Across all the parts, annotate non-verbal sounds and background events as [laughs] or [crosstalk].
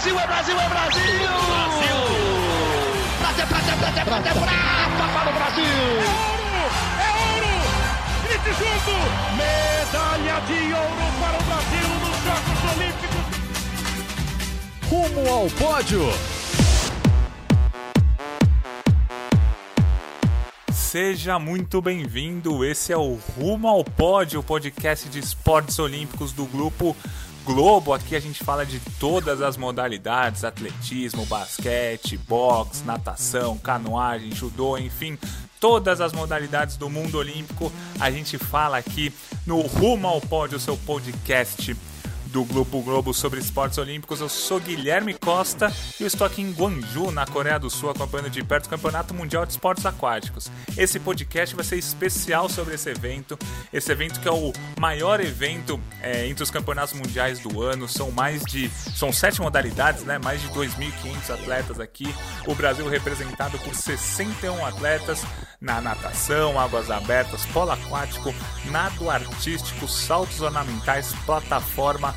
Brasil, é Brasil, é Brasil! Brasil! Prata, prata, prata, prata, prata para o Brasil! É ouro! É ouro! Grite junto! Medalha de ouro para o Brasil nos Jogos Olímpicos! Rumo ao pódio! Seja muito bem-vindo. Esse é o Rumo ao Pódio, o podcast de esportes olímpicos do grupo Globo. Aqui a gente fala de todas as modalidades: atletismo, basquete, boxe, natação, canoagem, judô, enfim, todas as modalidades do mundo olímpico. A gente fala aqui no Rumo ao Pódio, seu podcast do Grupo Globo sobre esportes olímpicos. Eu sou Guilherme Costa e eu estou aqui em Gwangju, na Coreia do Sul, acompanhando de perto o Campeonato Mundial de Esportes Aquáticos. Esse podcast vai ser especial sobre esse evento, esse evento que é o maior evento é, entre os campeonatos mundiais do ano. São mais de, são sete modalidades, né? Mais de 2.500 atletas aqui. O Brasil representado por 61 atletas na natação, águas abertas, polo aquático, nado artístico, saltos ornamentais, plataforma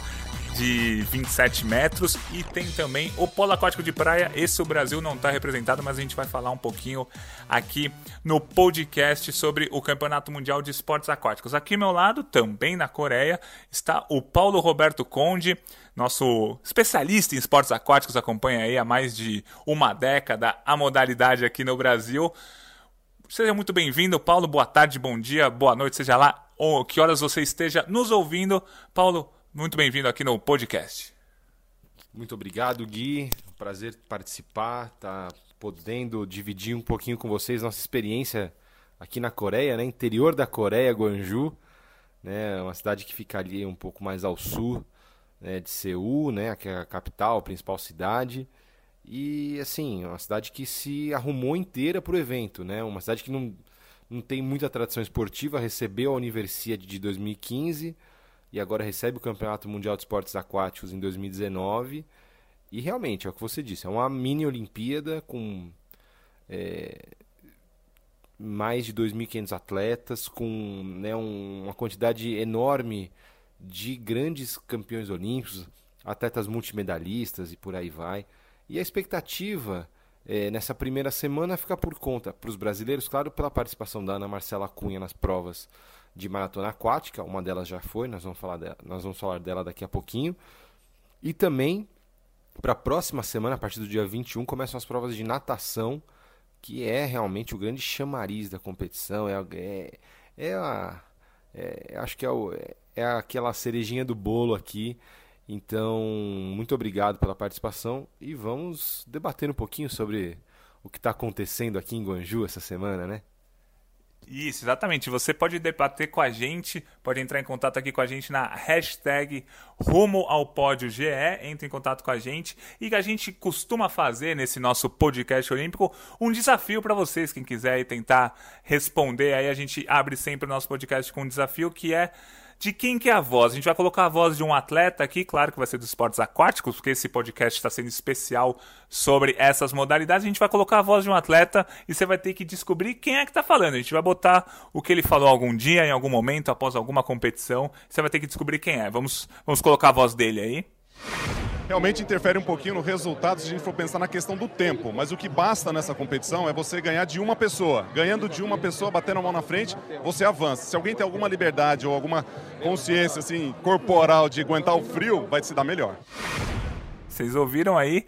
de 27 metros e tem também o polo aquático de praia. Esse o Brasil não está representado, mas a gente vai falar um pouquinho aqui no podcast sobre o Campeonato Mundial de Esportes Aquáticos. Aqui ao meu lado, também na Coreia, está o Paulo Roberto Conde, nosso especialista em esportes aquáticos, acompanha aí há mais de uma década a modalidade aqui no Brasil. Seja muito bem-vindo, Paulo. Boa tarde, bom dia, boa noite, seja lá ou que horas você esteja nos ouvindo. Paulo, muito bem-vindo aqui no podcast. Muito obrigado, Gui. Prazer participar, tá podendo dividir um pouquinho com vocês nossa experiência aqui na Coreia, né? Interior da Coreia, Gwangju, né? Uma cidade que fica ali um pouco mais ao sul né? de Seul, né? Que é a capital, a principal cidade. E assim, uma cidade que se arrumou inteira para o evento, né? Uma cidade que não, não tem muita tradição esportiva, recebeu a Universidade de 2015 e agora recebe o Campeonato Mundial de Esportes Aquáticos em 2019. E realmente, é o que você disse, é uma mini Olimpíada com é, mais de 2.500 atletas, com né, um, uma quantidade enorme de grandes campeões olímpicos, atletas multimedalistas e por aí vai. E a expectativa é, nessa primeira semana fica por conta, para os brasileiros, claro, pela participação da Ana Marcela Cunha nas provas de maratona aquática, uma delas já foi, nós vamos falar dela, nós vamos falar dela daqui a pouquinho. E também para a próxima semana, a partir do dia 21, começam as provas de natação, que é realmente o grande chamariz da competição, é, é, é a é, acho que é, o, é, aquela cerejinha do bolo aqui. Então, muito obrigado pela participação e vamos debater um pouquinho sobre o que está acontecendo aqui em Guanju essa semana, né? Isso, exatamente. Você pode debater com a gente, pode entrar em contato aqui com a gente na hashtag Rumo ao Pódio GE, entre em contato com a gente. E a gente costuma fazer nesse nosso podcast olímpico um desafio para vocês, quem quiser tentar responder, aí a gente abre sempre o nosso podcast com um desafio que é de quem que é a voz. A gente vai colocar a voz de um atleta aqui, claro que vai ser dos esportes aquáticos, porque esse podcast está sendo especial sobre essas modalidades. A gente vai colocar a voz de um atleta e você vai ter que descobrir quem é que está falando. A gente vai botar o que ele falou algum dia, em algum momento, após alguma competição. Você vai ter que descobrir quem é. Vamos, vamos colocar a voz dele aí realmente interfere um pouquinho no resultado se a gente for pensar na questão do tempo. Mas o que basta nessa competição é você ganhar de uma pessoa. Ganhando de uma pessoa, batendo a mão na frente, você avança. Se alguém tem alguma liberdade ou alguma consciência assim corporal de aguentar o frio, vai se dar melhor. Vocês ouviram aí?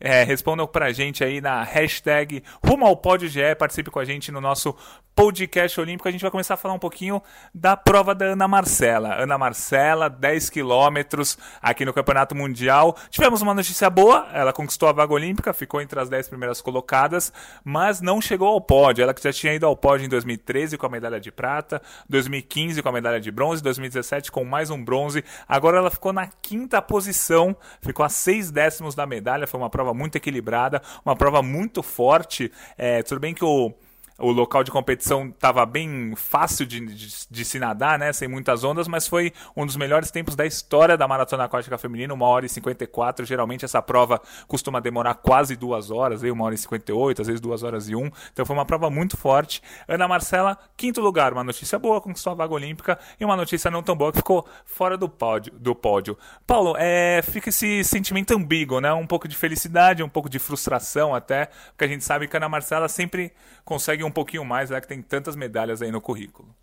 É, respondam pra gente aí na hashtag Rumo ao Pódio GE, participe com a gente no nosso podcast olímpico. A gente vai começar a falar um pouquinho da prova da Ana Marcela. Ana Marcela, 10 quilômetros aqui no Campeonato Mundial. Tivemos uma notícia boa, ela conquistou a vaga olímpica, ficou entre as 10 primeiras colocadas, mas não chegou ao pódio. Ela que já tinha ido ao pódio em 2013 com a medalha de prata, 2015 com a medalha de bronze, 2017 com mais um bronze. Agora ela ficou na quinta posição, ficou a seis décimos da medalha. Foi uma prova muito equilibrada, uma prova muito forte. É, tudo bem que o o local de competição estava bem fácil de, de, de, se nadar, né? Sem muitas ondas, mas foi um dos melhores tempos da história da maratona aquática feminina, uma hora e 54. Geralmente essa prova costuma demorar quase duas horas, uma hora e 58, às vezes duas horas e um. Então foi uma prova muito forte. Ana Marcela, quinto lugar, uma notícia boa, conquistou a vaga olímpica, e uma notícia não tão boa que ficou fora do pódio. Do pódio. Paulo, é, fica esse sentimento ambíguo, né? Um pouco de felicidade, um pouco de frustração até, porque a gente sabe que a Ana Marcela sempre consegue um pouquinho mais, já que tem tantas medalhas aí no currículo.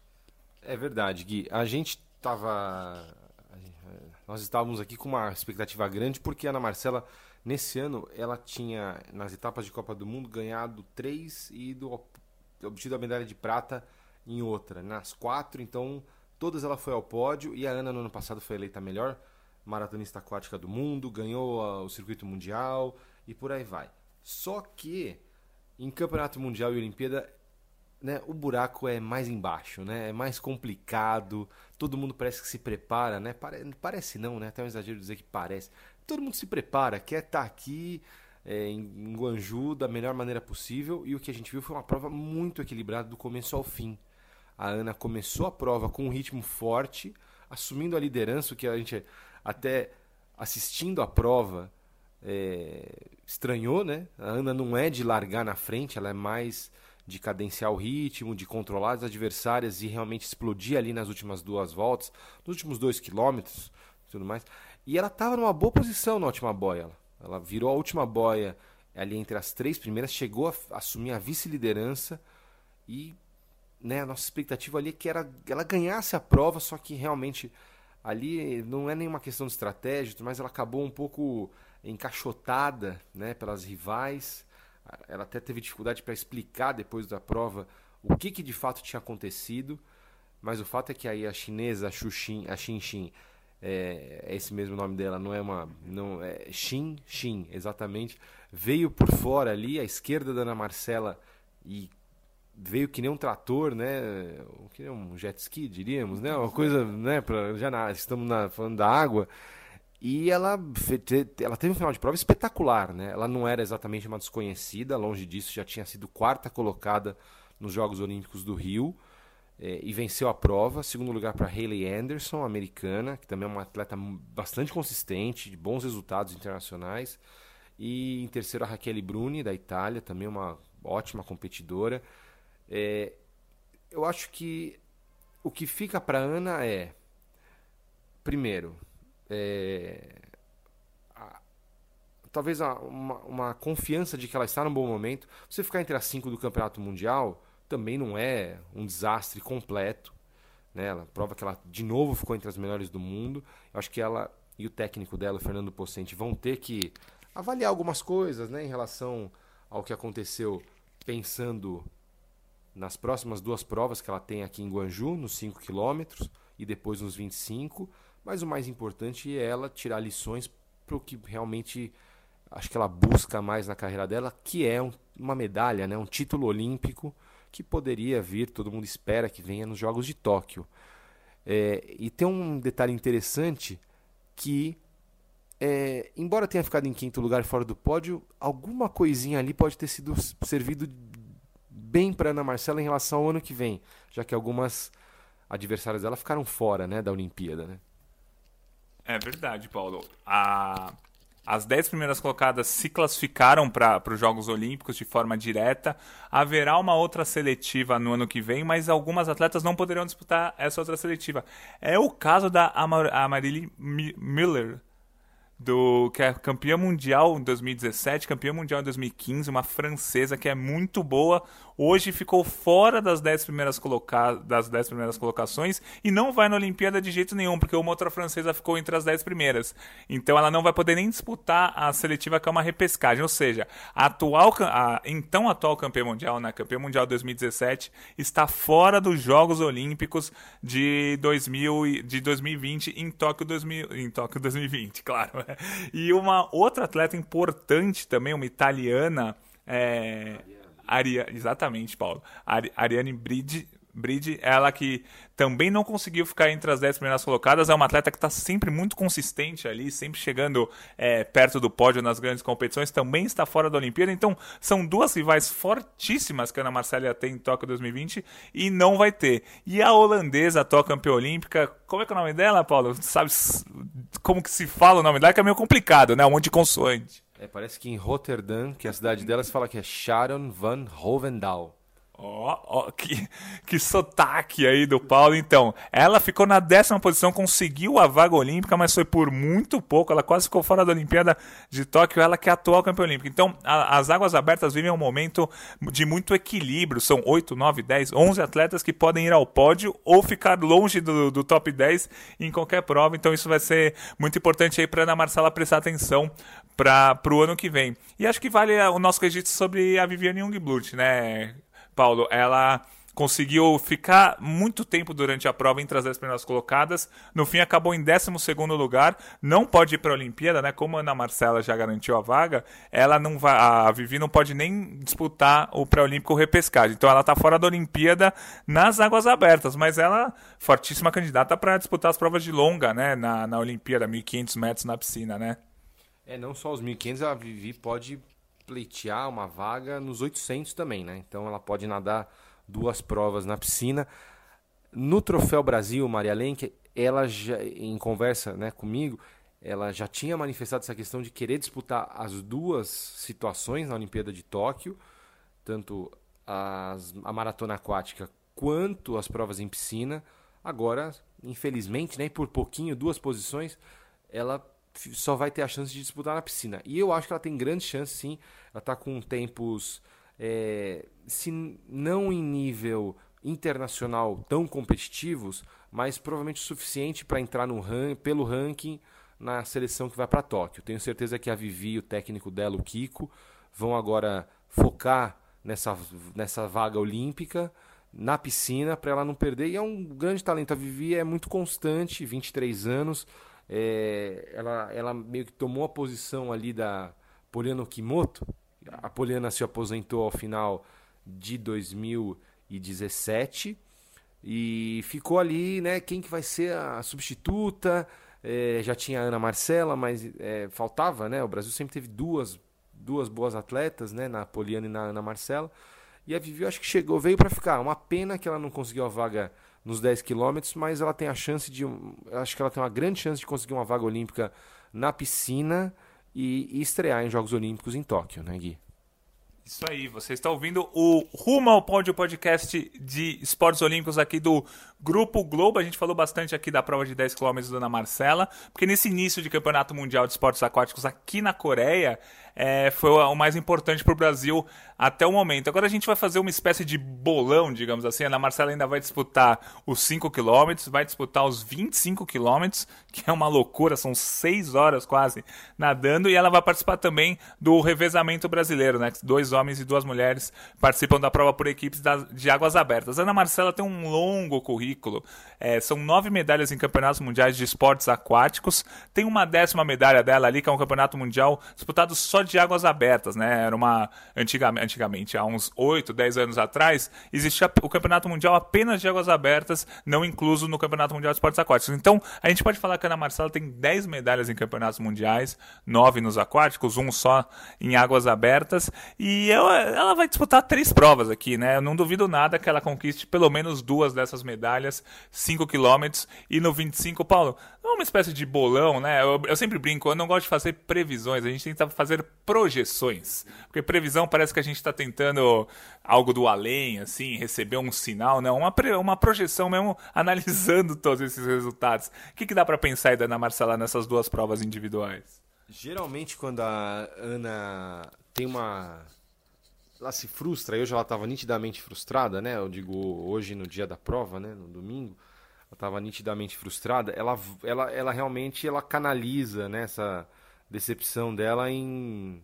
É verdade, Gui. A gente estava. Nós estávamos aqui com uma expectativa grande, porque a Ana Marcela, nesse ano, ela tinha, nas etapas de Copa do Mundo, ganhado três e do, obtido a medalha de prata em outra. Nas quatro, então, todas ela foi ao pódio. E a Ana, no ano passado, foi eleita a melhor maratonista aquática do mundo, ganhou o circuito mundial e por aí vai. Só que em Campeonato Mundial e Olimpíada, né, o buraco é mais embaixo, né? É mais complicado. Todo mundo parece que se prepara, né? Pare, parece não, né? Até um exagero dizer que parece. Todo mundo se prepara, quer estar tá aqui é, em, Guanju da melhor maneira possível. E o que a gente viu foi uma prova muito equilibrada do começo ao fim. A Ana começou a prova com um ritmo forte, assumindo a liderança, o que a gente até assistindo a prova é, estranhou, né? A Ana não é de largar na frente, ela é mais de cadenciar o ritmo, de controlar as adversárias e realmente explodir ali nas últimas duas voltas, nos últimos dois quilômetros tudo mais. E ela estava numa boa posição na última boia. Ela, ela virou a última boia ali entre as três primeiras, chegou a assumir a vice-liderança e né, a nossa expectativa ali é que era, ela ganhasse a prova, só que realmente ali não é nenhuma questão de estratégia, mas ela acabou um pouco encaixotada né, pelas rivais. Ela até teve dificuldade para explicar depois da prova o que, que de fato tinha acontecido. Mas o fato é que aí a chinesa, Xuxin, a Xin Xin, é, é, esse mesmo nome dela, não é uma. Não, é Xin Xin, exatamente. Veio por fora ali, à esquerda da Ana Marcela, e veio que nem um trator, né? Que nem um jet ski, diríamos, né? Uma coisa, né? Pra, já na, estamos na, falando da água. E ela, ela teve um final de prova espetacular, né? Ela não era exatamente uma desconhecida, longe disso, já tinha sido quarta colocada nos Jogos Olímpicos do Rio é, e venceu a prova. Segundo lugar para Hayley Anderson, americana, que também é uma atleta bastante consistente, de bons resultados internacionais. E em terceiro a Raquel Bruni, da Itália, também uma ótima competidora. É, eu acho que o que fica para Ana é, primeiro, é, a, talvez a, uma, uma, confiança de que ela está num bom momento. Você ficar entre as cinco do campeonato mundial também não é um desastre completo. Né? Ela prova que ela de novo ficou entre as melhores do mundo. Eu acho que ela e o técnico dela, o Fernando Pocente, vão ter que avaliar algumas coisas né, em relação ao que aconteceu, pensando nas próximas duas provas que ela tem aqui em Guanju, nos 5 quilômetros e depois nos 25 mas o mais importante é ela tirar lições para o que realmente acho que ela busca mais na carreira dela, que é um, uma medalha, né, um título olímpico que poderia vir, todo mundo espera que venha nos Jogos de Tóquio. É, e tem um detalhe interessante que, é, embora tenha ficado em quinto lugar fora do pódio, alguma coisinha ali pode ter sido servido bem para Ana Marcela em relação ao ano que vem, já que algumas adversárias dela ficaram fora né, da Olimpíada. Né? É verdade, Paulo. A... As dez primeiras colocadas se classificaram para os Jogos Olímpicos de forma direta. Haverá uma outra seletiva no ano que vem, mas algumas atletas não poderão disputar essa outra seletiva. É o caso da Amar Miller, do que é campeã mundial em 2017, campeã mundial em 2015, uma francesa que é muito boa. Hoje ficou fora das 10 primeiras, coloca... das 10 primeiras colocações e não vai na Olimpíada de jeito nenhum, porque uma outra francesa ficou entre as 10 primeiras. Então ela não vai poder nem disputar a seletiva que é uma repescagem, ou seja, a atual a então atual campeã mundial, né, campeã mundial 2017, está fora dos Jogos Olímpicos de 2000 de 2020 em Tóquio 2000, em Tóquio 2020, [laughs] claro. E uma outra atleta importante também, uma italiana, é, Aria, exatamente, Paulo. Ari, Ariane Bride, Bride, ela que também não conseguiu ficar entre as 10 primeiras colocadas, é uma atleta que está sempre muito consistente ali, sempre chegando é, perto do pódio nas grandes competições, também está fora da Olimpíada, então são duas rivais fortíssimas que a Ana Marcela tem em Tóquio 2020 e não vai ter. E a holandesa, atual campeã olímpica, como é que é o nome dela, Paulo? Sabe como que se fala o nome dela, que é meio complicado, né? Um monte de consoante. É, parece que em Rotterdam, que é a cidade dela, se fala que é Sharon van Hovendal. Ó, oh, oh, que, que sotaque aí do Paulo. Então, ela ficou na décima posição, conseguiu a vaga olímpica, mas foi por muito pouco. Ela quase ficou fora da Olimpíada de Tóquio, ela que é a atual campeã olímpica. Então, a, as águas abertas vivem um momento de muito equilíbrio. São 8, 9, 10, 11 atletas que podem ir ao pódio ou ficar longe do, do top 10 em qualquer prova. Então, isso vai ser muito importante aí para Ana Marcela prestar atenção para o ano que vem. E acho que vale o nosso registro sobre a Viviane Jungblut, né? Paulo, ela conseguiu ficar muito tempo durante a prova entre as 10 primeiras colocadas. No fim, acabou em 12 lugar. Não pode ir para a Olimpíada, né? Como a Ana Marcela já garantiu a vaga, ela não vai, a Vivi não pode nem disputar o pré-olímpico repescagem. Então, ela está fora da Olimpíada nas águas abertas, mas ela fortíssima candidata para disputar as provas de longa, né? Na, na Olimpíada, 1.500 metros na piscina, né? É, não só os 1.500, a Vivi pode pleitear uma vaga nos 800 também, né? Então ela pode nadar duas provas na piscina. No Troféu Brasil, Maria Lenk, ela já, em conversa né, comigo, ela já tinha manifestado essa questão de querer disputar as duas situações na Olimpíada de Tóquio, tanto as, a maratona aquática quanto as provas em piscina. Agora, infelizmente, né, por pouquinho, duas posições, ela só vai ter a chance de disputar na piscina. E eu acho que ela tem grande chance, sim. Ela está com tempos, é, se não em nível internacional tão competitivos, mas provavelmente o suficiente para entrar no ran pelo ranking na seleção que vai para Tóquio. Tenho certeza que a Vivi, o técnico dela, o Kiko, vão agora focar nessa, nessa vaga olímpica na piscina para ela não perder. E é um grande talento. A Vivi é muito constante, 23 anos é, ela, ela meio que tomou a posição ali da Poliana Kimoto. A Poliana se aposentou ao final de 2017 e ficou ali, né? Quem que vai ser a substituta? É, já tinha a Ana Marcela, mas é, faltava, né? O Brasil sempre teve duas, duas boas atletas, né? Na Poliana e na Ana Marcela. E a Vivi, acho que chegou, veio para ficar. Uma pena que ela não conseguiu a vaga nos 10 quilômetros, mas ela tem a chance de. Acho que ela tem uma grande chance de conseguir uma vaga olímpica na piscina e, e estrear em Jogos Olímpicos em Tóquio, né, Gui? Isso aí, você está ouvindo o Rumo ao Pódio podcast de esportes olímpicos aqui do Grupo Globo. A gente falou bastante aqui da prova de 10 km da Ana Marcela, porque nesse início de Campeonato Mundial de Esportes Aquáticos aqui na Coreia, é, foi o mais importante para o Brasil até o momento. Agora a gente vai fazer uma espécie de bolão, digamos assim. A Ana Marcela ainda vai disputar os 5 km, vai disputar os 25 km, que é uma loucura, são 6 horas quase nadando, e ela vai participar também do revezamento brasileiro, né? Dois homens e duas mulheres participam da prova por equipes de águas abertas. Ana Marcela tem um longo currículo, é, são nove medalhas em campeonatos mundiais de esportes aquáticos, tem uma décima medalha dela ali, que é um campeonato mundial disputado só de águas abertas, né? Era uma antigamente, antigamente há uns 8, 10 anos atrás, existia o Campeonato Mundial apenas de águas abertas, não incluso no Campeonato Mundial de Esportes Aquáticos. Então, a gente pode falar que a Ana Marcela tem 10 medalhas em campeonatos mundiais, 9 nos aquáticos, um só em águas abertas, e ela, ela vai disputar três provas aqui, né? Eu não duvido nada que ela conquiste pelo menos duas dessas medalhas, 5 quilômetros e no 25, Paulo, é uma espécie de bolão, né? Eu, eu, sempre brinco, eu não gosto de fazer previsões, a gente tenta fazer projeções. Porque previsão parece que a gente está tentando algo do além, assim, receber um sinal, não, uma, uma projeção mesmo [laughs] analisando todos esses resultados. O que, que dá para pensar aí da Ana Marcela nessas duas provas individuais? Geralmente quando a Ana tem uma. Ela se frustra, hoje ela estava nitidamente frustrada, né? Eu digo hoje no dia da prova, né? No domingo estava nitidamente frustrada, ela, ela, ela realmente ela canaliza né, essa decepção dela em,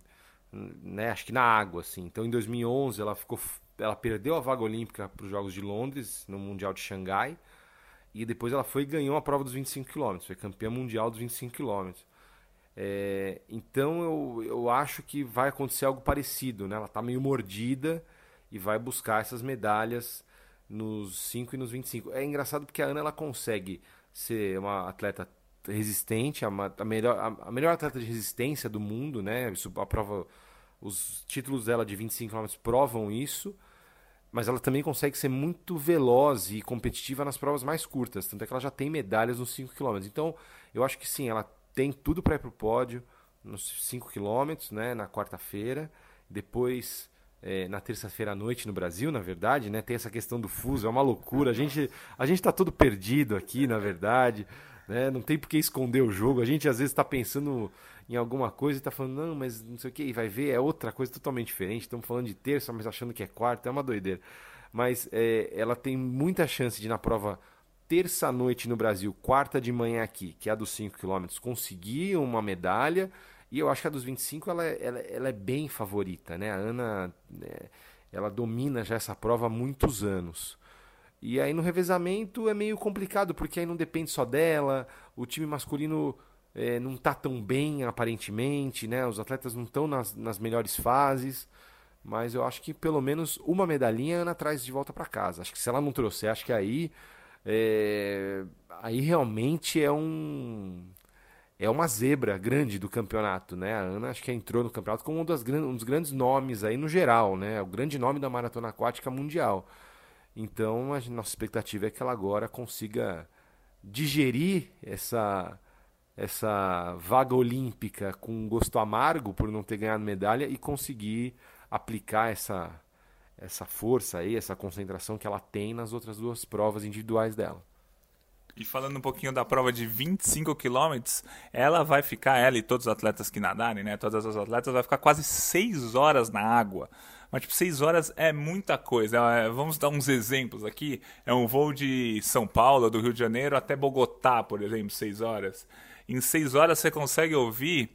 né, acho que na água, assim. Então, em 2011, ela ficou, ela perdeu a vaga olímpica para os Jogos de Londres, no Mundial de Xangai, e depois ela foi e ganhou a prova dos 25 km, foi campeã mundial dos 25 km. É, então, eu, eu acho que vai acontecer algo parecido, né? Ela está meio mordida e vai buscar essas medalhas nos 5 e nos 25. É engraçado porque a Ana ela consegue ser uma atleta resistente, a, a melhor, a, a, melhor atleta de resistência do mundo, né? Isso, a prova, os títulos dela de 25 km provam isso, mas ela também consegue ser muito veloz e competitiva nas provas mais curtas, tanto é que ela já tem medalhas nos 5 km. Então, eu acho que sim, ela tem tudo para ir para o pódio nos 5 km, né, na quarta-feira. Depois é, na terça-feira à noite no Brasil, na verdade, né? Tem essa questão do fuso, é uma loucura. A gente a gente está todo perdido aqui, na verdade, né? Não tem por que esconder o jogo. A gente às vezes está pensando em alguma coisa e está falando não, mas não sei o que, e vai ver é outra coisa totalmente diferente. Estamos falando de terça, mas achando que é quarta, é uma doideira. Mas é, ela tem muita chance de na prova terça noite no Brasil, quarta de manhã aqui, que é a dos 5 km, conseguir uma medalha e eu acho que a dos 25 ela, ela, ela é bem favorita, né? A Ana é, ela domina já essa prova há muitos anos. E aí no revezamento é meio complicado, porque aí não depende só dela, o time masculino é, não está tão bem aparentemente, né? Os atletas não estão nas, nas melhores fases. Mas eu acho que pelo menos uma medalhinha a Ana traz de volta para casa. Acho que se ela não trouxer, acho que aí. É, aí realmente é um é uma zebra grande do campeonato, né? A Ana acho que entrou no campeonato como um, das, um dos grandes nomes aí no geral, né? O grande nome da maratona aquática mundial. Então a nossa expectativa é que ela agora consiga digerir essa essa vaga olímpica com gosto amargo por não ter ganhado medalha e conseguir aplicar essa essa força aí, essa concentração que ela tem nas outras duas provas individuais dela. E falando um pouquinho da prova de 25 quilômetros, ela vai ficar, ela e todos os atletas que nadarem, né? Todas as atletas vai ficar quase 6 horas na água. Mas, tipo, 6 horas é muita coisa. É, vamos dar uns exemplos aqui. É um voo de São Paulo, do Rio de Janeiro, até Bogotá, por exemplo, 6 horas. Em 6 horas você consegue ouvir.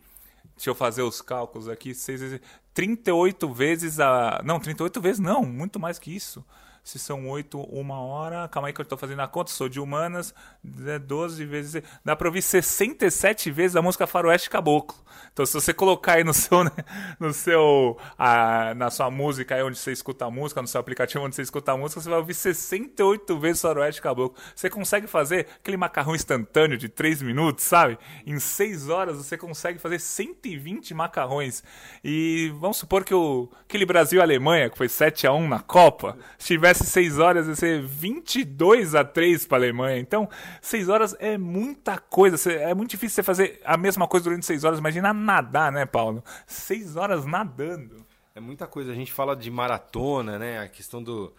Deixa eu fazer os cálculos aqui. 6, 38 vezes a. Não, 38 vezes não, muito mais que isso se são 8, uma hora. Calma aí que eu estou fazendo a conta, sou de humanas. 12 vezes. Dá para ouvir 67 vezes a música Faroeste Caboclo. Então, se você colocar aí no seu. Né, no seu a, na sua música, aí onde você escuta a música, no seu aplicativo onde você escuta a música, você vai ouvir 68 vezes Faroeste Caboclo. Você consegue fazer aquele macarrão instantâneo de 3 minutos, sabe? Em 6 horas você consegue fazer 120 macarrões. E vamos supor que o, aquele Brasil-Alemanha, que foi 7 a 1 na Copa, estivesse tivesse 6 horas, ia ser 22 a 3 para a Alemanha. Então, 6 horas é muita coisa. É muito difícil você fazer a mesma coisa durante 6 horas. Imagina nadar, né, Paulo? 6 horas nadando. É muita coisa. A gente fala de maratona, né? A questão do.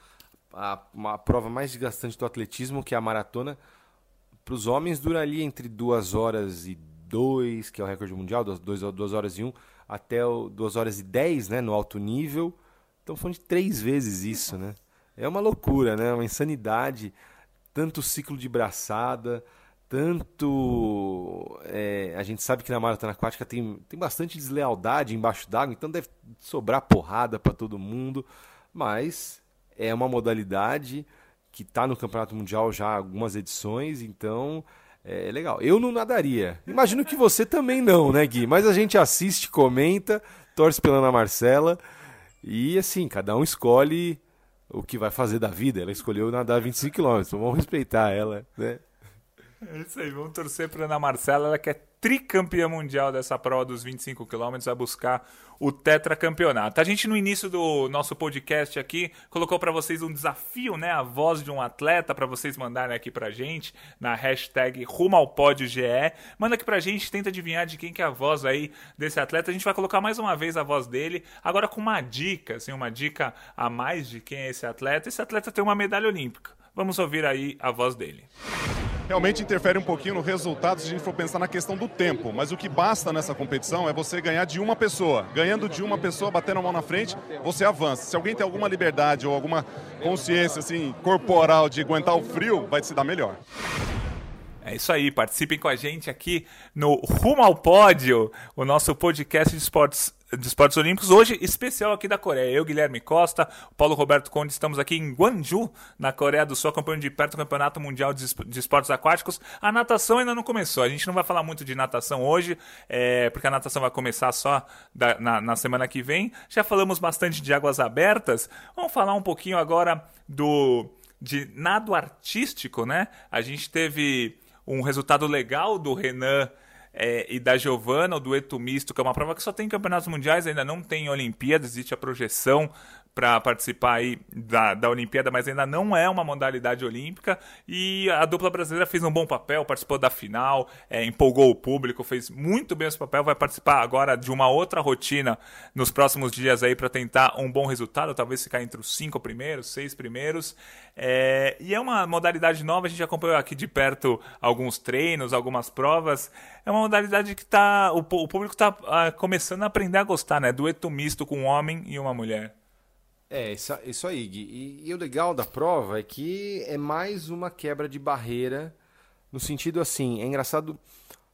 A, uma prova mais desgastante do atletismo, que é a maratona. Para os homens, dura ali entre 2 horas e 2, que é o recorde mundial, 2 horas e 1, até 2 horas e 10, né? No alto nível. Estamos falando de três vezes isso, né? É uma loucura, né? Uma insanidade. Tanto ciclo de braçada, tanto. É, a gente sabe que na maratona aquática tem, tem bastante deslealdade embaixo d'água, então deve sobrar porrada para todo mundo. Mas é uma modalidade que está no Campeonato Mundial já algumas edições, então é legal. Eu não nadaria. Imagino que você também não, né, Gui? Mas a gente assiste, comenta, torce pela Ana Marcela. E assim, cada um escolhe o que vai fazer da vida. Ela escolheu nadar 25 km, vamos respeitar ela, né? É isso aí, vamos torcer para Ana Marcela, ela que é tricampeã mundial dessa prova dos 25 km, vai buscar o tetracampeonato. A gente no início do nosso podcast aqui colocou para vocês um desafio, né, a voz de um atleta para vocês mandarem aqui pra gente na hashtag rumo ao pódio GE. Manda aqui pra gente, tenta adivinhar de quem que é a voz aí desse atleta. A gente vai colocar mais uma vez a voz dele, agora com uma dica, assim, uma dica a mais de quem é esse atleta. Esse atleta tem uma medalha olímpica. Vamos ouvir aí a voz dele realmente interfere um pouquinho no resultado se a gente for pensar na questão do tempo. Mas o que basta nessa competição é você ganhar de uma pessoa. Ganhando de uma pessoa, batendo a mão na frente, você avança. Se alguém tem alguma liberdade ou alguma consciência assim corporal de aguentar o frio, vai se dar melhor. É isso aí, participem com a gente aqui no Rumo ao Pódio, o nosso podcast de esportes de esportes olímpicos, hoje especial aqui da Coreia. Eu, Guilherme Costa, Paulo Roberto Conde, estamos aqui em Gwangju, na Coreia do Sul, acompanhando de perto o Campeonato Mundial de Esportes Aquáticos. A natação ainda não começou, a gente não vai falar muito de natação hoje, é, porque a natação vai começar só da, na, na semana que vem. Já falamos bastante de águas abertas, vamos falar um pouquinho agora do de nado artístico, né? A gente teve um resultado legal do Renan é, e da Giovana, o dueto misto, que é uma prova que só tem campeonatos mundiais, ainda não tem Olimpíadas, existe a projeção para participar aí da, da Olimpíada, mas ainda não é uma modalidade olímpica. E a dupla brasileira fez um bom papel, participou da final, é, empolgou o público, fez muito bem esse papel. Vai participar agora de uma outra rotina nos próximos dias aí para tentar um bom resultado, talvez ficar entre os cinco primeiros, seis primeiros. É, e é uma modalidade nova, a gente acompanhou aqui de perto alguns treinos, algumas provas. É uma modalidade que tá, o, o público está ah, começando a aprender a gostar, né? Dueto misto com um homem e uma mulher. É, isso, aí, Gui. E, e, o legal da prova é que é mais uma quebra de barreira, no sentido assim, é engraçado,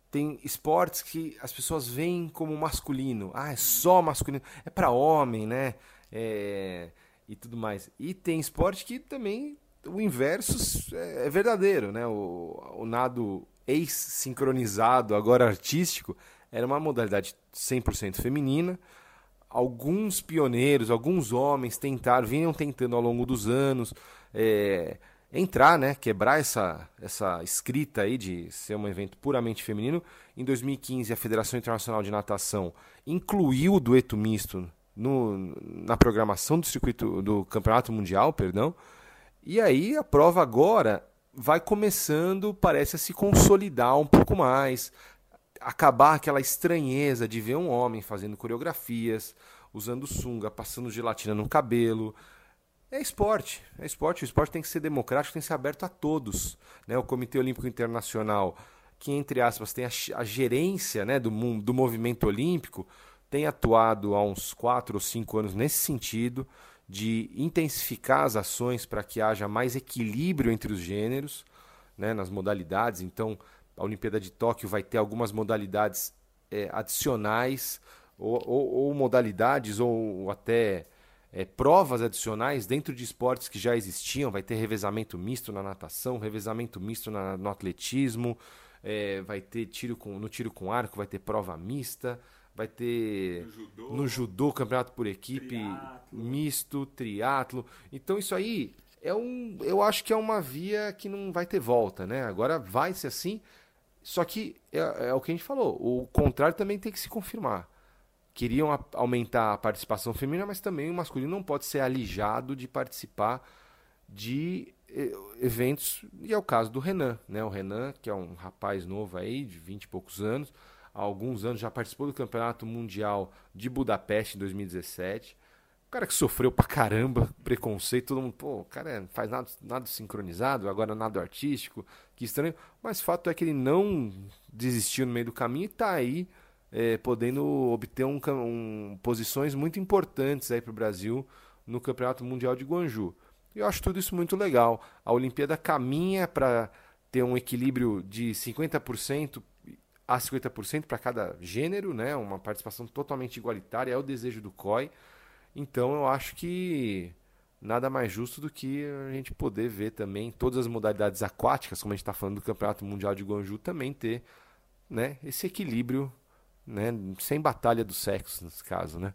tem esportes que as pessoas veem como masculino. Ah, é só masculino. É para homem, né? É, e tudo mais. E tem esporte que também o inverso é, é verdadeiro, né? O, o nado ex-sincronizado, agora artístico, era uma modalidade 100% feminina alguns pioneiros, alguns homens tentaram, vinham tentando ao longo dos anos é, entrar, né, quebrar essa, essa escrita aí de ser um evento puramente feminino. Em 2015, a Federação Internacional de Natação incluiu o dueto misto no, na programação do circuito do Campeonato Mundial, perdão. E aí a prova agora vai começando, parece a se consolidar um pouco mais acabar aquela estranheza de ver um homem fazendo coreografias, usando sunga, passando gelatina no cabelo. É esporte, é esporte. O esporte tem que ser democrático, tem que ser aberto a todos. Né? O Comitê Olímpico Internacional, que entre aspas tem a, a gerência né, do, do movimento olímpico, tem atuado há uns quatro ou cinco anos nesse sentido de intensificar as ações para que haja mais equilíbrio entre os gêneros, né, nas modalidades. Então, a Olimpíada de Tóquio vai ter algumas modalidades é, adicionais, ou, ou, ou, modalidades, ou até é, provas adicionais dentro de esportes que já existiam. Vai ter revezamento misto na natação, revezamento misto na, no atletismo, é, vai ter tiro com, no tiro com arco, vai ter prova mista, vai ter no judô, no judô campeonato por equipe triatlo. misto, triatlo. Então isso aí é um, eu acho que é uma via que não vai ter volta, né? Agora vai ser assim. Só que é, é, o que a gente falou, o contrário também tem que se confirmar. Queriam a, aumentar a participação feminina, mas também o masculino não pode ser alijado de participar de eventos, e é o caso do Renan, né? O Renan, que é um rapaz novo aí, de 20 e poucos anos, há alguns anos já participou do Campeonato Mundial de Budapeste em 2017 cara que sofreu pra caramba preconceito, todo mundo, pô, o cara faz nada, nada sincronizado, agora nada artístico, que estranho. Mas fato é que ele não desistiu no meio do caminho e tá aí é, podendo obter um, um, posições muito importantes aí pro Brasil no Campeonato Mundial de Guanju. E eu acho tudo isso muito legal. A Olimpíada caminha para ter um equilíbrio de 50% a 50% para cada gênero, né? Uma participação totalmente igualitária, é o desejo do COI. Então eu acho que nada mais justo do que a gente poder ver também todas as modalidades aquáticas, como a gente está falando do Campeonato Mundial de Guanju, também ter né, esse equilíbrio, né, sem batalha do sexo nesse caso, né?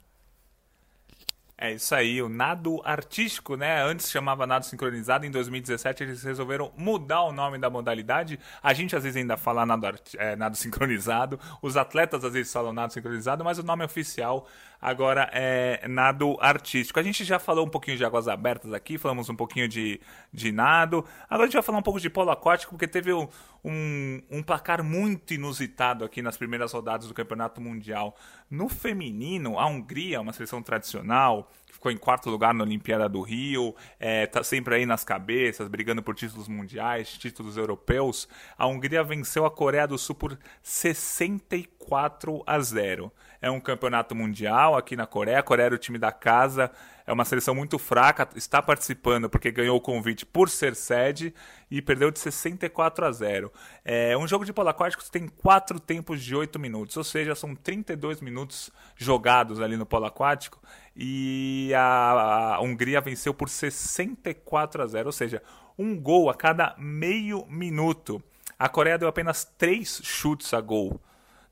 É isso aí, o nado artístico, né? Antes chamava nado sincronizado, em 2017 eles resolveram mudar o nome da modalidade. A gente às vezes ainda fala nado, é, nado sincronizado, os atletas às vezes falam nado sincronizado, mas o nome oficial agora é nado artístico. A gente já falou um pouquinho de águas abertas aqui, falamos um pouquinho de, de nado. Agora a gente vai falar um pouco de polo aquático, porque teve um, um, um placar muito inusitado aqui nas primeiras rodadas do Campeonato Mundial. No feminino, a Hungria, uma seleção tradicional, ficou em quarto lugar na Olimpíada do Rio, é, tá sempre aí nas cabeças, brigando por títulos mundiais, títulos europeus. A Hungria venceu a Coreia do Sul por 64 a 0. É um campeonato mundial aqui na Coreia. A Coreia era o time da casa, é uma seleção muito fraca, está participando porque ganhou o convite por ser sede e perdeu de 64 a 0. É um jogo de polo aquático tem quatro tempos de 8 minutos, ou seja, são 32 minutos jogados ali no polo aquático e a, a Hungria venceu por 64 a 0, ou seja, um gol a cada meio minuto. A Coreia deu apenas três chutes a gol.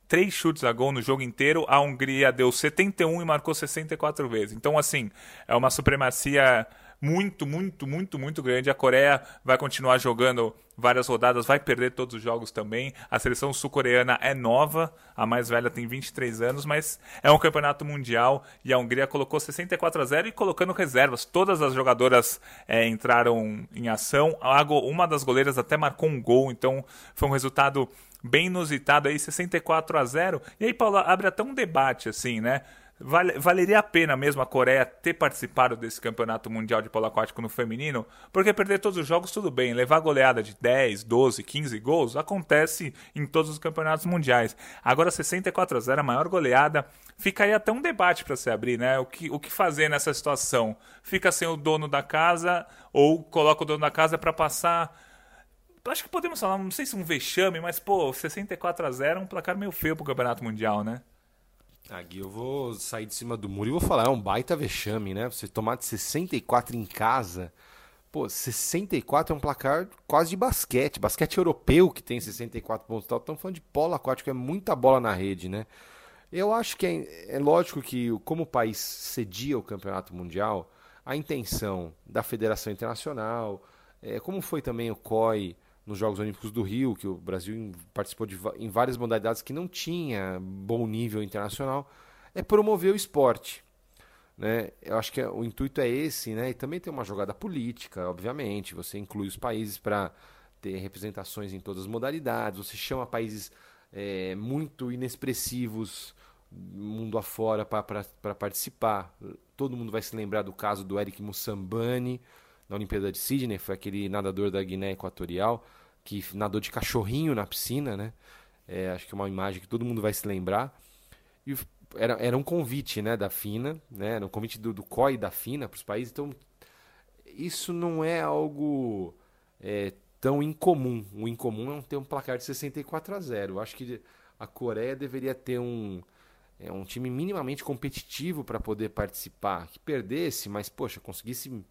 Três chutes a gol no jogo inteiro. A Hungria deu 71 e marcou 64 vezes. Então, assim, é uma supremacia muito, muito, muito, muito grande. A Coreia vai continuar jogando várias rodadas, vai perder todos os jogos também. A seleção sul-coreana é nova, a mais velha tem 23 anos, mas é um campeonato mundial e a Hungria colocou 64 a 0 e colocando reservas. Todas as jogadoras é, entraram em ação. Uma das goleiras até marcou um gol, então foi um resultado bem inusitado aí, 64 a 0. E aí, Paulo, abre até um debate assim, né? Vale, valeria a pena mesmo a Coreia ter participado desse campeonato mundial de polo aquático no feminino? Porque perder todos os jogos, tudo bem. Levar goleada de 10, 12, 15 gols acontece em todos os campeonatos mundiais. Agora, 64 a 0, a maior goleada. Fica aí até um debate para se abrir, né? O que, o que fazer nessa situação? Fica sem o dono da casa ou coloca o dono da casa para passar acho que podemos falar, não sei se um vexame, mas, pô, 64 a 0 é um placar meio feio pro Campeonato Mundial, né? Aqui eu vou sair de cima do muro e vou falar, é um baita vexame, né? Você tomar de 64 em casa. Pô, 64 é um placar quase de basquete. Basquete europeu que tem 64 pontos tal. Estamos falando de polo aquático, é muita bola na rede, né? Eu acho que é, é lógico que, como o país cedia o campeonato mundial, a intenção da Federação Internacional, é, como foi também o COI nos Jogos Olímpicos do Rio, que o Brasil participou de, em várias modalidades que não tinha bom nível internacional, é promover o esporte. Né? Eu acho que o intuito é esse, né? E também tem uma jogada política, obviamente. Você inclui os países para ter representações em todas as modalidades. Você chama países é, muito inexpressivos mundo afora para participar. Todo mundo vai se lembrar do caso do Eric Mussambani na Olimpíada de Sydney, foi aquele nadador da Guiné Equatorial que nadou de cachorrinho na piscina, né? É, acho que é uma imagem que todo mundo vai se lembrar. E era, era um convite né, da FINA, né? era um convite do, do COI da FINA para os países. Então, isso não é algo é, tão incomum. O incomum é ter um placar de 64 a 0. Eu acho que a Coreia deveria ter um, é, um time minimamente competitivo para poder participar. Que perdesse, mas, poxa, conseguisse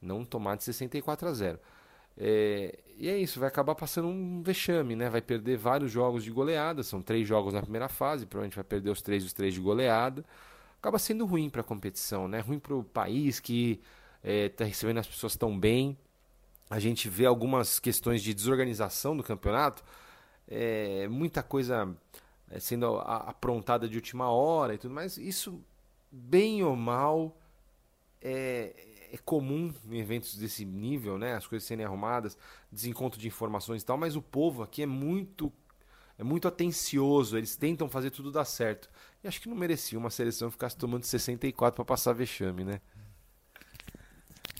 não tomar de 64 a 0. É, e é isso, vai acabar passando um vexame, né? Vai perder vários jogos de goleada, são três jogos na primeira fase, provavelmente vai perder os três, os três de goleada. Acaba sendo ruim para a competição, né? Ruim para o país que está é, tá recebendo as pessoas tão bem. A gente vê algumas questões de desorganização do campeonato, é, muita coisa é, sendo aprontada de última hora e tudo mais. Isso, bem ou mal, é, é comum em eventos desse nível, né? As coisas serem arrumadas, desencontro de informações e tal, mas o povo aqui é muito é muito atencioso, eles tentam fazer tudo dar certo. E acho que não merecia uma seleção ficar tomando 64 para passar vexame, né?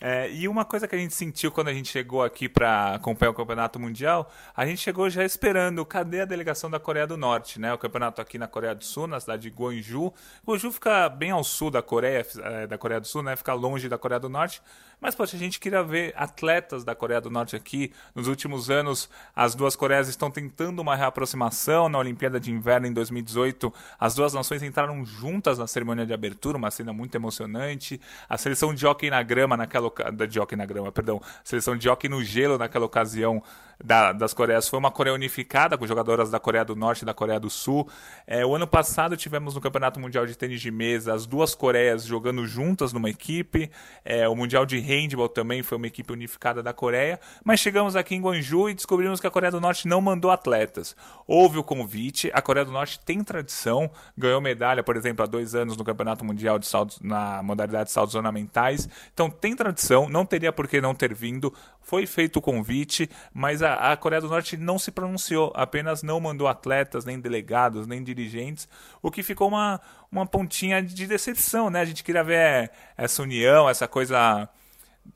É, e uma coisa que a gente sentiu quando a gente chegou aqui para acompanhar o Campeonato Mundial, a gente chegou já esperando cadê a delegação da Coreia do Norte, né? O campeonato aqui na Coreia do Sul, na cidade de Gwangju. Gwangju fica bem ao sul da Coreia, é, da Coreia do Sul, né? Fica longe da Coreia do Norte. Mas, poxa, a gente queria ver atletas da Coreia do Norte aqui. Nos últimos anos, as duas Coreias estão tentando uma reaproximação. Na Olimpíada de Inverno, em 2018, as duas nações entraram juntas na cerimônia de abertura, uma cena muito emocionante. A seleção de hockey na grama, naquela de hockey na grama, perdão, seleção de hockey no gelo naquela ocasião da, das Coreias foi uma Coreia unificada, com jogadoras da Coreia do Norte e da Coreia do Sul. É, o ano passado tivemos no Campeonato Mundial de Tênis de Mesa as duas Coreias jogando juntas numa equipe. É, o Mundial de Handball também foi uma equipe unificada da Coreia. Mas chegamos aqui em Gwangju e descobrimos que a Coreia do Norte não mandou atletas. Houve o convite, a Coreia do Norte tem tradição, ganhou medalha, por exemplo, há dois anos no Campeonato Mundial de na modalidade de saltos ornamentais. Então tem tradição, não teria por que não ter vindo. Foi feito o convite, mas a a, Coreia do Norte não se pronunciou, apenas não mandou atletas, nem delegados, nem dirigentes, o que ficou uma, uma pontinha de decepção, né? A gente queria ver essa união, essa coisa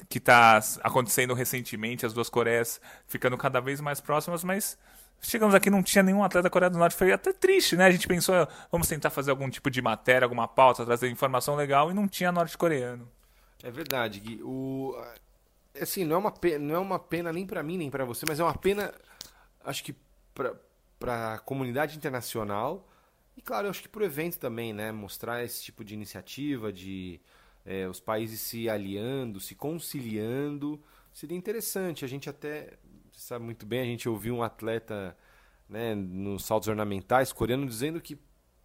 que está acontecendo recentemente, as duas Coreias ficando cada vez mais próximas, mas chegamos aqui não tinha nenhum atleta da Coreia do Norte, foi até triste, né? A gente pensou, vamos tentar fazer algum tipo de matéria, alguma pauta, trazer informação legal e não tinha norte-coreano. É verdade, Gui. O, assim, não é uma pena, não é uma pena nem para mim nem para você, mas é uma pena, acho que para a comunidade internacional e claro, acho que para o evento também, né, mostrar esse tipo de iniciativa, de é, os países se aliando, se conciliando, seria interessante. A gente até sabe muito bem, a gente ouviu um atleta, né, nos saltos ornamentais coreano dizendo que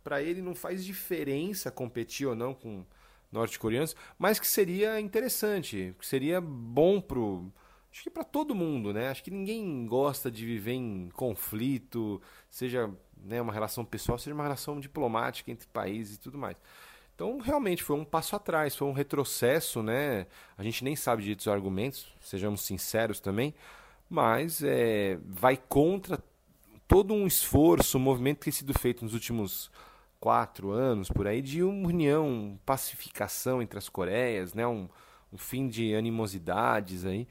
para ele não faz diferença competir ou não com norte-coreanos, mas que seria interessante, que seria bom pro acho que para todo mundo, né? Acho que ninguém gosta de viver em conflito, seja né, uma relação pessoal, seja uma relação diplomática entre países e tudo mais. Então, realmente foi um passo atrás, foi um retrocesso, né? A gente nem sabe direito os argumentos, sejamos sinceros também, mas é, vai contra todo um esforço, um movimento que tem sido feito nos últimos quatro anos por aí de união, pacificação entre as Coreias, né? Um, um fim de animosidades aí.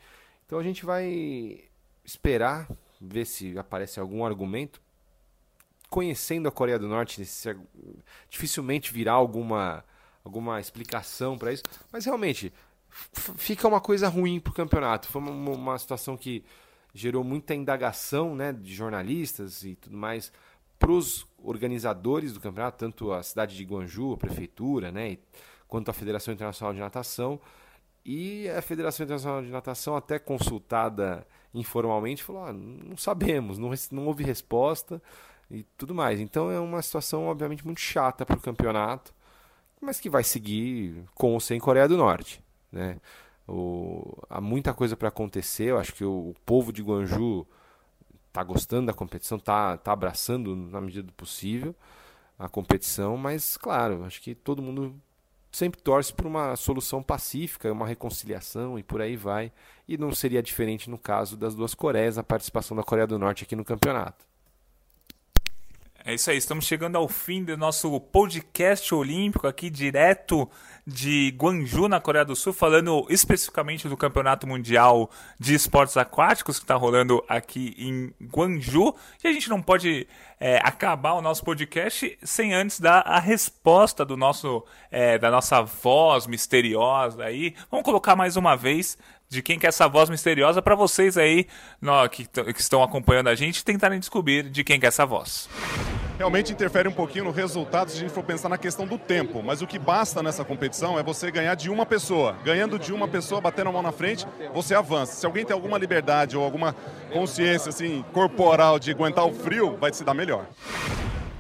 Então a gente vai esperar ver se aparece algum argumento. Conhecendo a Coreia do Norte, dificilmente virá alguma alguma explicação para isso, mas realmente fica uma coisa ruim para o campeonato. Foi uma, uma situação que gerou muita indagação né, de jornalistas e tudo mais para os organizadores do campeonato, tanto a cidade de Guangzhou, a prefeitura, né, quanto a Federação Internacional de Natação. E a Federação Internacional de Natação, até consultada informalmente, falou: ah, não sabemos, não, não houve resposta e tudo mais. Então é uma situação, obviamente, muito chata para o campeonato, mas que vai seguir com ou sem Coreia do Norte. Né? O, há muita coisa para acontecer. Eu acho que o, o povo de Guangzhou está gostando da competição, está tá abraçando na medida do possível a competição, mas claro, acho que todo mundo sempre torce por uma solução pacífica, uma reconciliação e por aí vai. E não seria diferente no caso das duas Coreias, a participação da Coreia do Norte aqui no campeonato. É isso aí, estamos chegando ao fim do nosso podcast olímpico aqui direto de Guangzhou, na Coreia do Sul, falando especificamente do Campeonato Mundial de Esportes Aquáticos que está rolando aqui em Guangzhou. E a gente não pode é, acabar o nosso podcast sem antes dar a resposta do nosso, é, da nossa voz misteriosa aí. Vamos colocar mais uma vez de quem que é essa voz misteriosa para vocês aí no, que, que estão acompanhando a gente tentarem descobrir de quem que é essa voz realmente interfere um pouquinho no resultado se a gente for pensar na questão do tempo. Mas o que basta nessa competição é você ganhar de uma pessoa. Ganhando de uma pessoa, batendo a mão na frente, você avança. Se alguém tem alguma liberdade ou alguma consciência assim corporal de aguentar o frio, vai se dar melhor.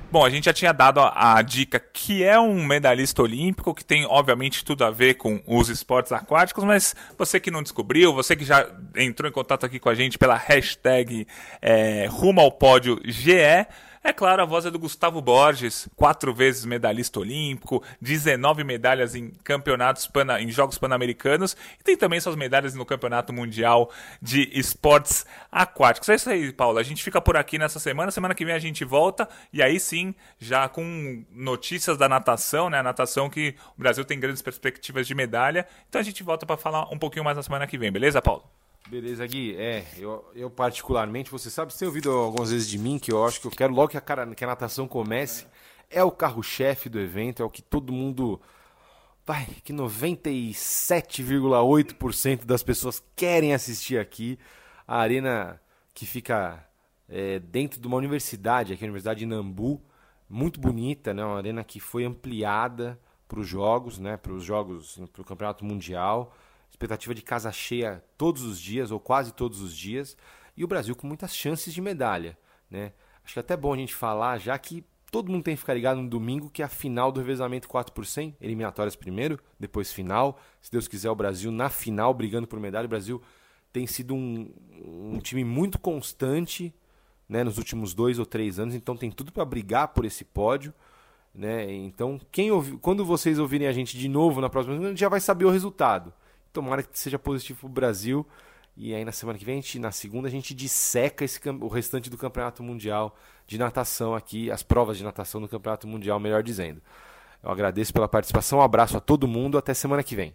Bom, a gente já tinha dado a, a, dica que é um medalhista olímpico, que tem obviamente tudo a ver com os esportes aquáticos, mas você que não descobriu, você que já entrou em contato aqui com a gente pela hashtag é, Rumo ao Pódio GE, é claro, a voz é do Gustavo Borges, quatro vezes medalhista olímpico, 19 medalhas em campeonatos pana, em Jogos Pan-Americanos e tem também suas medalhas no Campeonato Mundial de Esportes Aquáticos. É isso aí, Paulo. A gente fica por aqui nessa semana. Semana que vem a gente volta e aí sim, já com notícias da natação, né? A natação que o Brasil tem grandes perspectivas de medalha. Então a gente volta para falar um pouquinho mais na semana que vem, beleza, Paulo? Beleza, Gui. É, eu, eu particularmente, você sabe, você tem ouvido algumas vezes de mim que eu acho que eu quero logo que a, cara, que a natação comece. É o carro-chefe do evento, é o que todo mundo. Vai, que 97,8% das pessoas querem assistir aqui. A arena que fica é, dentro de uma universidade, aqui a Universidade de Nambu, muito bonita, né? Uma arena que foi ampliada para os jogos, né? Para os jogos, para o Campeonato Mundial expectativa de casa cheia todos os dias, ou quase todos os dias, e o Brasil com muitas chances de medalha. Né? Acho que é até bom a gente falar, já que todo mundo tem que ficar ligado no domingo, que é a final do revezamento 4 por 100, eliminatórias primeiro, depois final. Se Deus quiser, o Brasil na final brigando por medalha. O Brasil tem sido um, um time muito constante né, nos últimos dois ou três anos, então tem tudo para brigar por esse pódio. Né? Então, quem ouvi, quando vocês ouvirem a gente de novo na próxima, semana, já vai saber o resultado. Tomara que seja positivo para o Brasil. E aí na semana que vem, gente, na segunda, a gente disseca esse, o restante do Campeonato Mundial de natação aqui, as provas de natação do Campeonato Mundial, melhor dizendo. Eu agradeço pela participação, um abraço a todo mundo, até semana que vem.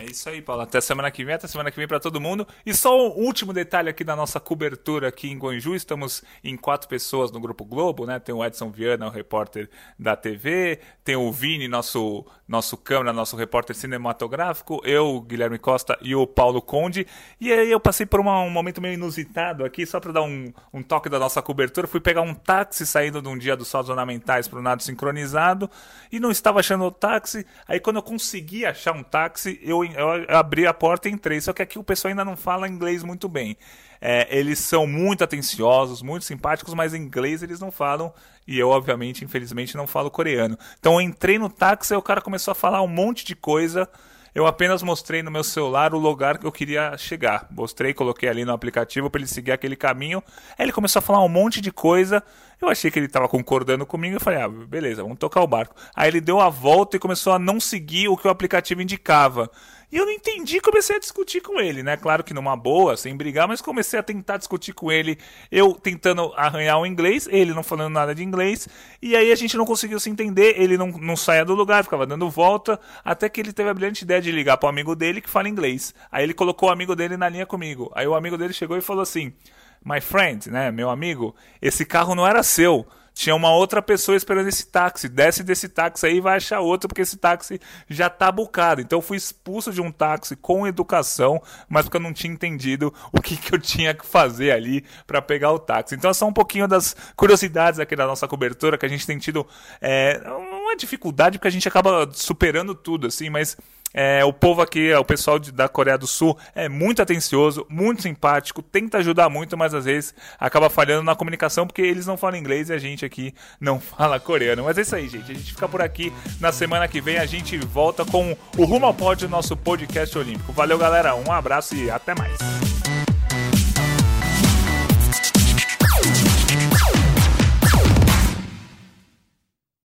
É isso aí, Paulo. Até semana que vem, até semana que vem para todo mundo. E só um último detalhe aqui da nossa cobertura aqui em Guanju. Estamos em quatro pessoas no Grupo Globo, né? Tem o Edson Viana, o repórter da TV, tem o Vini, nosso, nosso câmera, nosso repórter cinematográfico, eu, Guilherme Costa e o Paulo Conde. E aí eu passei por uma, um momento meio inusitado aqui, só para dar um, um toque da nossa cobertura. Fui pegar um táxi saindo de um dia dos saltos ornamentais para o nado sincronizado e não estava achando o táxi. Aí quando eu consegui achar um táxi, eu eu, eu abri a porta e entrei. Só que aqui o pessoal ainda não fala inglês muito bem. É, eles são muito atenciosos, muito simpáticos, mas inglês eles não falam. E eu, obviamente, infelizmente, não falo coreano. Então eu entrei no táxi e o cara começou a falar um monte de coisa. Eu apenas mostrei no meu celular o lugar que eu queria chegar. Mostrei, coloquei ali no aplicativo para ele seguir aquele caminho. Aí ele começou a falar um monte de coisa. Eu achei que ele estava concordando comigo e falei: "Ah, beleza, vamos tocar o barco". Aí ele deu a volta e começou a não seguir o que o aplicativo indicava. E eu não entendi, comecei a discutir com ele, né? Claro que numa boa, sem brigar, mas comecei a tentar discutir com ele. Eu tentando arranhar o inglês, ele não falando nada de inglês. E aí a gente não conseguiu se entender, ele não, não saía do lugar, ficava dando volta. Até que ele teve a brilhante ideia de ligar para o amigo dele que fala inglês. Aí ele colocou o amigo dele na linha comigo. Aí o amigo dele chegou e falou assim: My friend, né? Meu amigo, esse carro não era seu tinha uma outra pessoa esperando esse táxi. Desce desse táxi aí e vai achar outro, porque esse táxi já tá bucado. Então eu fui expulso de um táxi com educação, mas porque eu não tinha entendido o que, que eu tinha que fazer ali para pegar o táxi. Então são um pouquinho das curiosidades aqui da nossa cobertura que a gente tem tido. É, uma dificuldade, porque a gente acaba superando tudo, assim, mas é, o povo aqui, o pessoal de, da Coreia do Sul, é muito atencioso, muito simpático, tenta ajudar muito, mas às vezes acaba falhando na comunicação porque eles não falam inglês e a gente aqui não [laughs] fala coreano. Mas é isso aí, gente. A gente fica por aqui. Na semana que vem a gente volta com o Rumo ao Pódio, nosso podcast olímpico. Valeu, galera. Um abraço e até mais.